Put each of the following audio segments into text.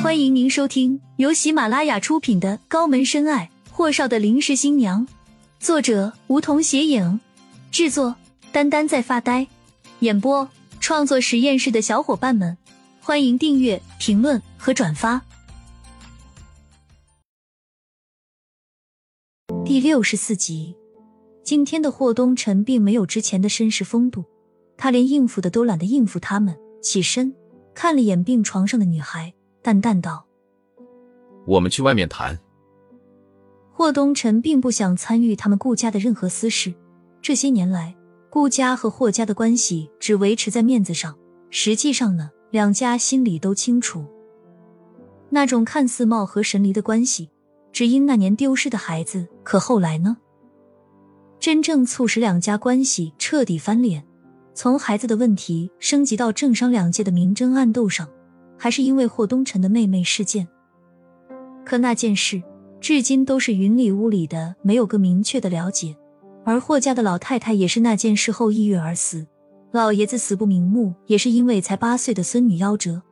欢迎您收听由喜马拉雅出品的《高门深爱：霍少的临时新娘》，作者梧桐斜影，制作丹丹在发呆，演播创作实验室的小伙伴们，欢迎订阅、评论和转发。第六十四集，今天的霍东辰并没有之前的绅士风度，他连应付的都懒得应付他们，起身看了眼病床上的女孩。淡淡道：“我们去外面谈。”霍东辰并不想参与他们顾家的任何私事。这些年来，顾家和霍家的关系只维持在面子上，实际上呢，两家心里都清楚。那种看似貌合神离的关系，只因那年丢失的孩子。可后来呢？真正促使两家关系彻底翻脸，从孩子的问题升级到政商两界的明争暗斗上。还是因为霍东辰的妹妹事件，可那件事至今都是云里雾里的，没有个明确的了解。而霍家的老太太也是那件事后抑郁而死，老爷子死不瞑目，也是因为才八岁的孙女夭折，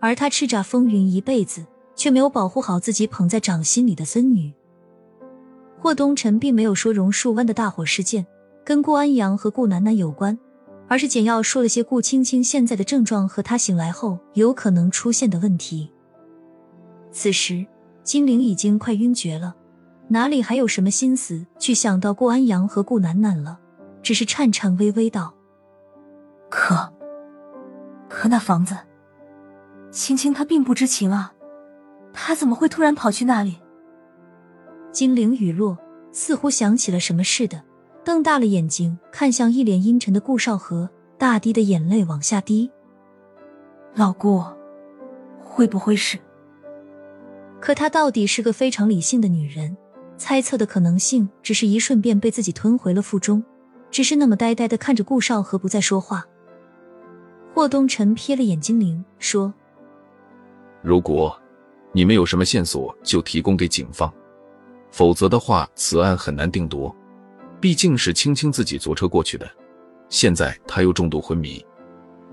而他叱咤风云一辈子，却没有保护好自己捧在掌心里的孙女。霍东辰并没有说榕树湾的大火事件跟顾安阳和顾楠楠有关。而是简要说了些顾青青现在的症状和她醒来后有可能出现的问题。此时，金玲已经快晕厥了，哪里还有什么心思去想到顾安阳和顾楠楠了？只是颤颤巍巍道：“可，可那房子，青青她并不知情啊，她怎么会突然跑去那里？”金玲雨落，似乎想起了什么似的。瞪大了眼睛看向一脸阴沉的顾少河，大滴的眼泪往下滴。老顾，会不会是？可她到底是个非常理性的女人，猜测的可能性只是一瞬便被自己吞回了腹中，只是那么呆呆的看着顾少河，不再说话。霍东辰瞥了眼精灵，说：“如果你们有什么线索，就提供给警方，否则的话，此案很难定夺。”毕竟是青青自己坐车过去的，现在他又重度昏迷，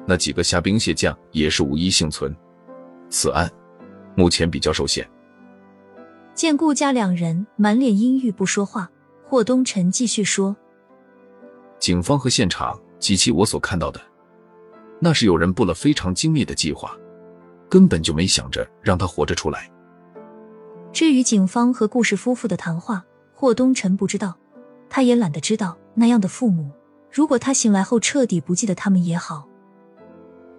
那几个虾兵蟹将也是无一幸存，此案目前比较受限。见顾家两人满脸阴郁不说话，霍东辰继续说：“警方和现场及其我所看到的，那是有人布了非常精密的计划，根本就没想着让他活着出来。至于警方和顾氏夫妇的谈话，霍东辰不知道。”他也懒得知道那样的父母，如果他醒来后彻底不记得他们也好。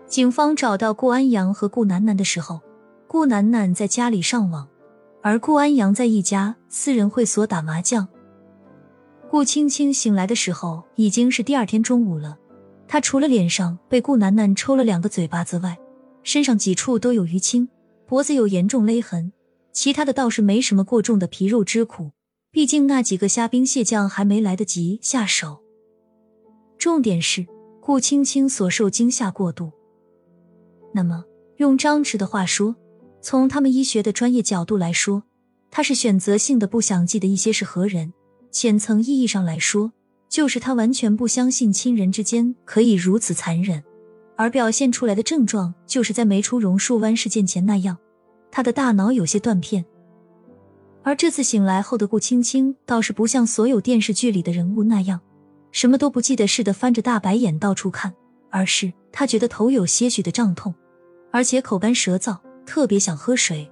警方找到顾安阳和顾楠楠的时候，顾楠楠在家里上网，而顾安阳在一家私人会所打麻将。顾青青醒来的时候已经是第二天中午了，她除了脸上被顾楠楠抽了两个嘴巴子外，身上几处都有淤青，脖子有严重勒痕，其他的倒是没什么过重的皮肉之苦。毕竟那几个虾兵蟹将还没来得及下手，重点是顾青青所受惊吓过度。那么用张弛的话说，从他们医学的专业角度来说，他是选择性的不想记得一些是何人。浅层意义上来说，就是他完全不相信亲人之间可以如此残忍，而表现出来的症状就是在没出榕树湾事件前那样，他的大脑有些断片。而这次醒来后的顾青青倒是不像所有电视剧里的人物那样，什么都不记得似的翻着大白眼到处看，而是她觉得头有些许的胀痛，而且口干舌燥，特别想喝水。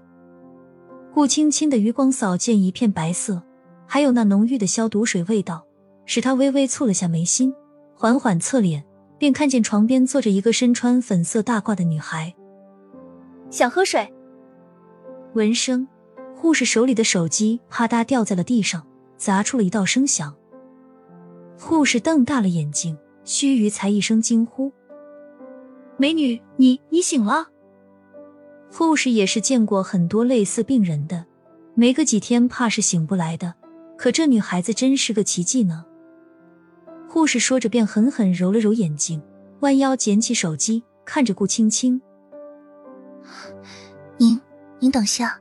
顾青青的余光扫见一片白色，还有那浓郁的消毒水味道，使她微微蹙了下眉心，缓缓侧脸，便看见床边坐着一个身穿粉色大褂的女孩。想喝水。闻声。护士手里的手机啪嗒掉在了地上，砸出了一道声响。护士瞪大了眼睛，须臾才一声惊呼：“美女，你你醒了！”护士也是见过很多类似病人的，没个几天怕是醒不来的。可这女孩子真是个奇迹呢。护士说着，便狠狠揉了揉眼睛，弯腰捡起手机，看着顾青青：“您您等下。”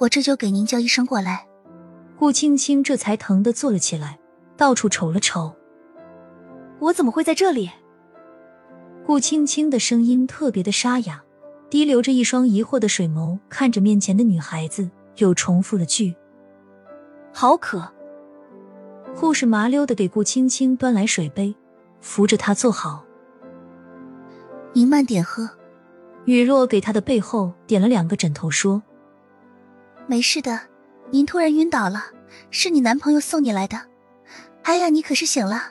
我这就给您叫医生过来。顾青青这才疼的坐了起来，到处瞅了瞅。我怎么会在这里？顾青青的声音特别的沙哑，滴流着一双疑惑的水眸看着面前的女孩子，又重复了句：“好渴。”护士麻溜的给顾青青端来水杯，扶着她坐好。您慢点喝。雨若给她的背后点了两个枕头，说：“没事的，您突然晕倒了，是你男朋友送你来的。哎呀，你可是醒了，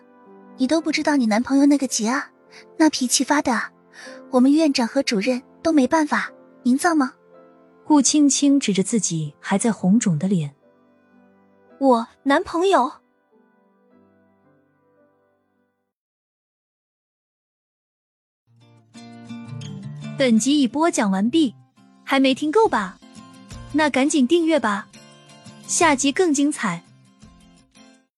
你都不知道你男朋友那个急啊，那脾气发的，我们院长和主任都没办法。您造吗？”顾青青指着自己还在红肿的脸：“我男朋友。”本集已播讲完毕，还没听够吧？那赶紧订阅吧，下集更精彩。